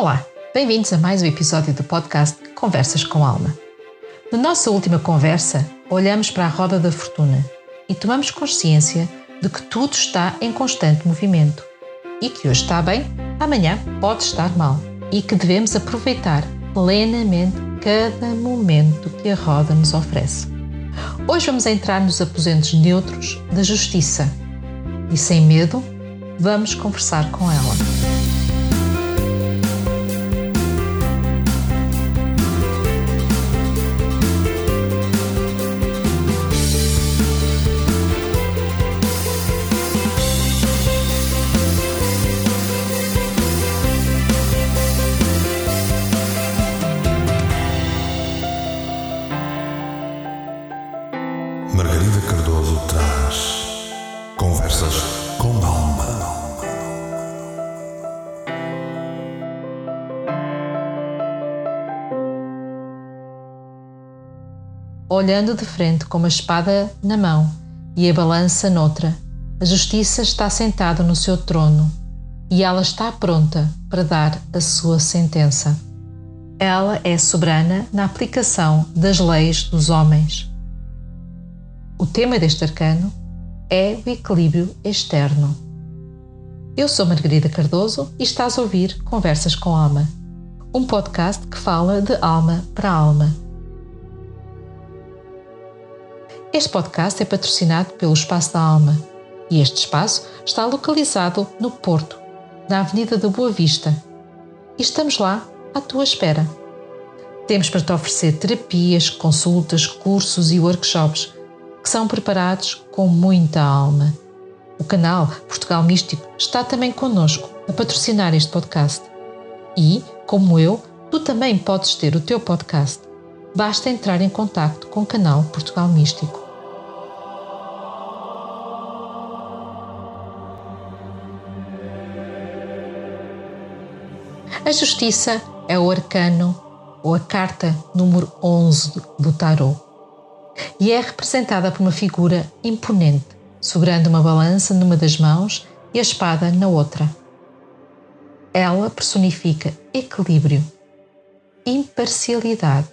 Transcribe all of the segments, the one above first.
Olá, bem-vindos a mais um episódio do podcast Conversas com Alma. Na nossa última conversa, olhamos para a roda da fortuna e tomamos consciência de que tudo está em constante movimento e que hoje está bem, amanhã pode estar mal e que devemos aproveitar plenamente cada momento que a roda nos oferece. Hoje vamos entrar nos aposentos neutros da justiça e, sem medo, vamos conversar com ela. Olhando de frente com uma espada na mão e a balança noutra. A justiça está sentada no seu trono e ela está pronta para dar a sua sentença. Ela é soberana na aplicação das leis dos homens. O tema deste arcano é o equilíbrio externo. Eu sou Margarida Cardoso e estás a ouvir Conversas com Alma, um podcast que fala de alma para alma este podcast é patrocinado pelo Espaço da Alma e este espaço está localizado no Porto, na Avenida da Boa Vista. E estamos lá à tua espera. Temos para te oferecer terapias, consultas, cursos e workshops que são preparados com muita alma. O canal Portugal Místico está também connosco a patrocinar este podcast. E, como eu, tu também podes ter o teu podcast basta entrar em contato com o canal Portugal Místico. A justiça é o arcano ou a carta número 11 do tarot e é representada por uma figura imponente, segurando uma balança numa das mãos e a espada na outra. Ela personifica equilíbrio, imparcialidade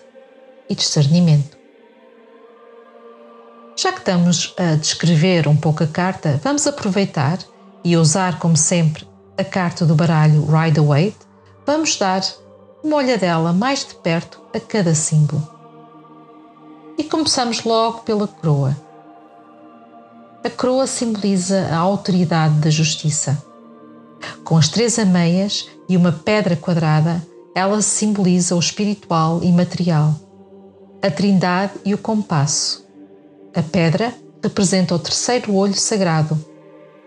e discernimento. Já que estamos a descrever um pouco a carta, vamos aproveitar e usar, como sempre, a carta do baralho Rider-Waite, vamos dar uma olhadela mais de perto a cada símbolo. E começamos logo pela coroa. A coroa simboliza a autoridade da justiça. Com as três ameias e uma pedra quadrada, ela simboliza o espiritual e material a Trindade e o compasso. A pedra representa o terceiro olho sagrado,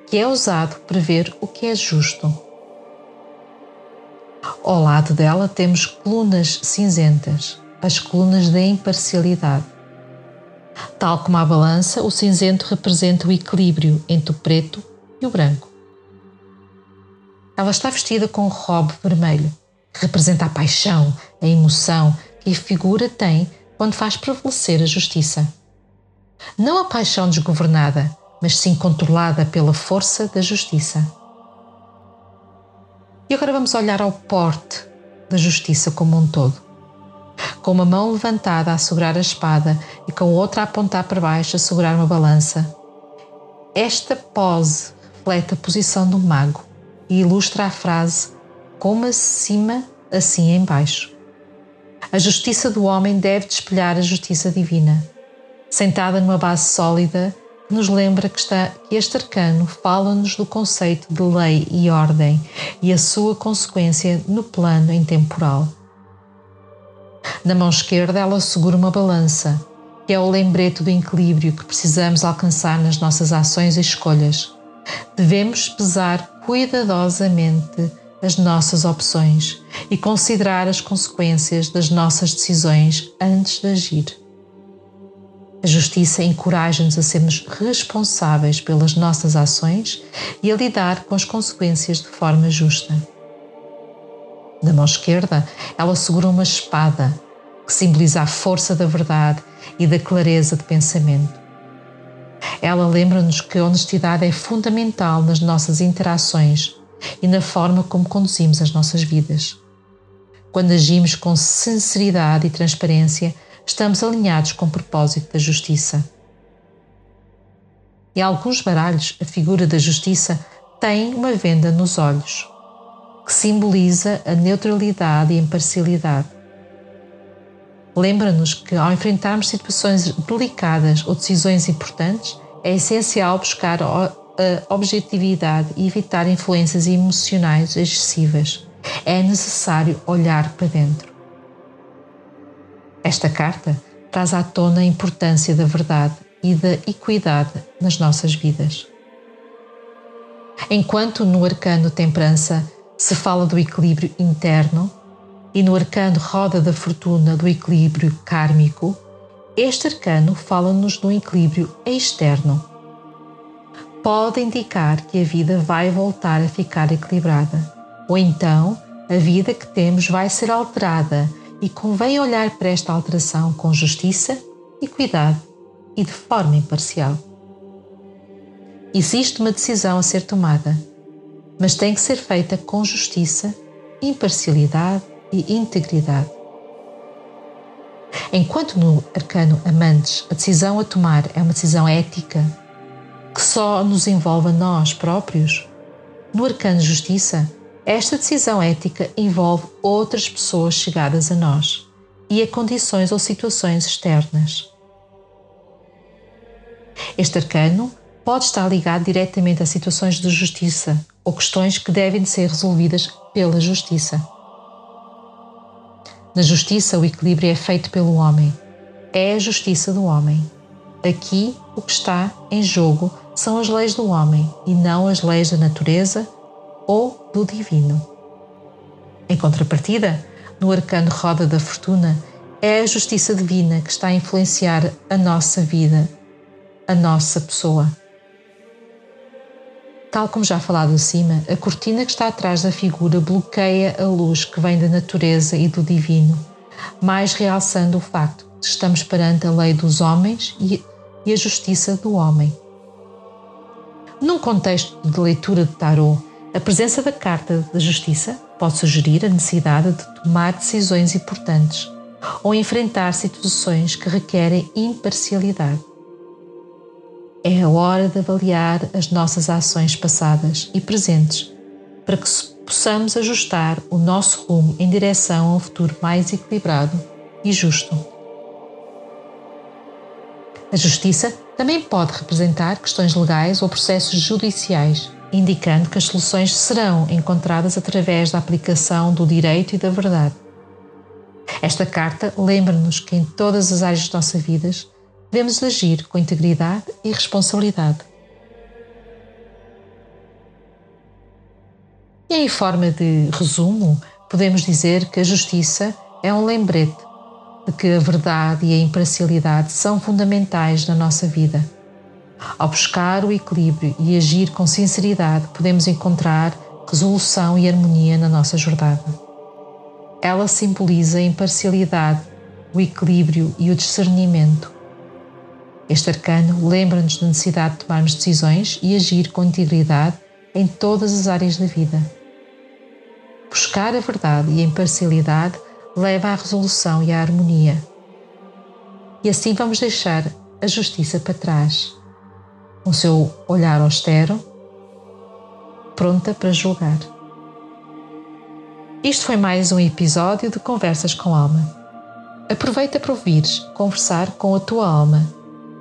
que é usado para ver o que é justo. Ao lado dela temos colunas cinzentas, as colunas da imparcialidade. Tal como a balança, o cinzento representa o equilíbrio entre o preto e o branco. Ela está vestida com um robe vermelho, que representa a paixão, a emoção que a figura tem quando faz prevalecer a justiça. Não a paixão desgovernada, mas sim controlada pela força da justiça. E agora vamos olhar ao porte da justiça como um todo. Com uma mão levantada a segurar a espada e com outra a apontar para baixo a segurar uma balança. Esta pose reflete a posição do mago e ilustra a frase como acima, assim embaixo. A justiça do homem deve espelhar a justiça divina. Sentada numa base sólida, nos lembra que, está, que este arcano fala-nos do conceito de lei e ordem e a sua consequência no plano intemporal. Na mão esquerda, ela segura uma balança, que é o lembrete do equilíbrio que precisamos alcançar nas nossas ações e escolhas. Devemos pesar cuidadosamente as nossas opções e considerar as consequências das nossas decisões antes de agir. A justiça encoraja-nos a sermos responsáveis pelas nossas ações e a lidar com as consequências de forma justa. Na mão esquerda, ela segura uma espada que simboliza a força da verdade e da clareza de pensamento. Ela lembra-nos que a honestidade é fundamental nas nossas interações e na forma como conduzimos as nossas vidas. Quando agimos com sinceridade e transparência, estamos alinhados com o propósito da justiça. Em alguns baralhos, a figura da justiça tem uma venda nos olhos, que simboliza a neutralidade e imparcialidade. Lembra-nos que, ao enfrentarmos situações delicadas ou decisões importantes, é essencial buscar a objetividade e evitar influências emocionais excessivas. É necessário olhar para dentro. Esta carta traz à tona a importância da verdade e da equidade nas nossas vidas. Enquanto no arcano Temperança se fala do equilíbrio interno e no arcano Roda da Fortuna do equilíbrio kármico, este arcano fala-nos do equilíbrio externo. Pode indicar que a vida vai voltar a ficar equilibrada, ou então a vida que temos vai ser alterada e convém olhar para esta alteração com justiça e cuidado e de forma imparcial. Existe uma decisão a ser tomada, mas tem que ser feita com justiça, imparcialidade e integridade. Enquanto no arcano Amantes a decisão a tomar é uma decisão ética que só nos envolve a nós próprios, no arcano Justiça, esta decisão ética envolve outras pessoas chegadas a nós e a condições ou situações externas. Este arcano pode estar ligado diretamente a situações de justiça ou questões que devem ser resolvidas pela justiça. Na justiça, o equilíbrio é feito pelo homem. É a justiça do homem. Aqui, o que está em jogo são as leis do homem e não as leis da natureza ou do divino. Em contrapartida, no arcano Roda da Fortuna, é a justiça divina que está a influenciar a nossa vida, a nossa pessoa. Tal como já falado acima, a cortina que está atrás da figura bloqueia a luz que vem da natureza e do divino, mais realçando o facto de que estamos perante a lei dos homens e a justiça do homem. Num contexto de leitura de tarot, a presença da carta da justiça pode sugerir a necessidade de tomar decisões importantes ou enfrentar situações que requerem imparcialidade. É a hora de avaliar as nossas ações passadas e presentes para que possamos ajustar o nosso rumo em direção a um futuro mais equilibrado e justo. A justiça também pode representar questões legais ou processos judiciais, indicando que as soluções serão encontradas através da aplicação do direito e da verdade. Esta carta lembra-nos que em todas as áreas de nossa vida devemos agir com integridade e responsabilidade. E em forma de resumo, podemos dizer que a justiça é um lembrete de que a verdade e a imparcialidade são fundamentais na nossa vida. Ao buscar o equilíbrio e agir com sinceridade, podemos encontrar resolução e harmonia na nossa jornada. Ela simboliza a imparcialidade, o equilíbrio e o discernimento este arcano lembra-nos da necessidade de tomarmos decisões e agir com integridade em todas as áreas da vida. Buscar a verdade e a imparcialidade leva à resolução e à harmonia. E assim vamos deixar a justiça para trás, com seu olhar austero, pronta para julgar. Isto foi mais um episódio de Conversas com Alma. Aproveita para ouvires conversar com a tua alma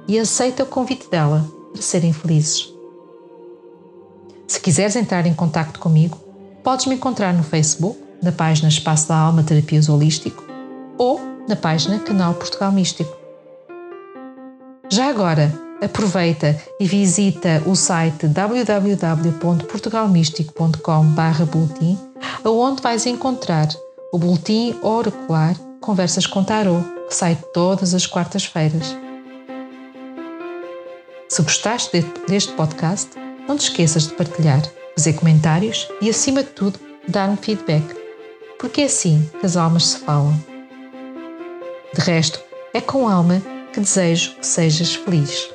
e aceita o convite dela para serem felizes. Se quiseres entrar em contato comigo, podes me encontrar no Facebook, na página Espaço da Alma Terapias Holístico ou na página Canal Portugal Místico. Já agora, aproveita e visita o site www.portugalmístico.com/boletim, onde vais encontrar o boletim oracular Conversas com Tarot, que sai todas as quartas-feiras. Se gostaste deste podcast, não te esqueças de partilhar, fazer comentários e, acima de tudo, dar-me feedback, porque é assim que as almas se falam. De resto, é com alma que desejo que sejas feliz.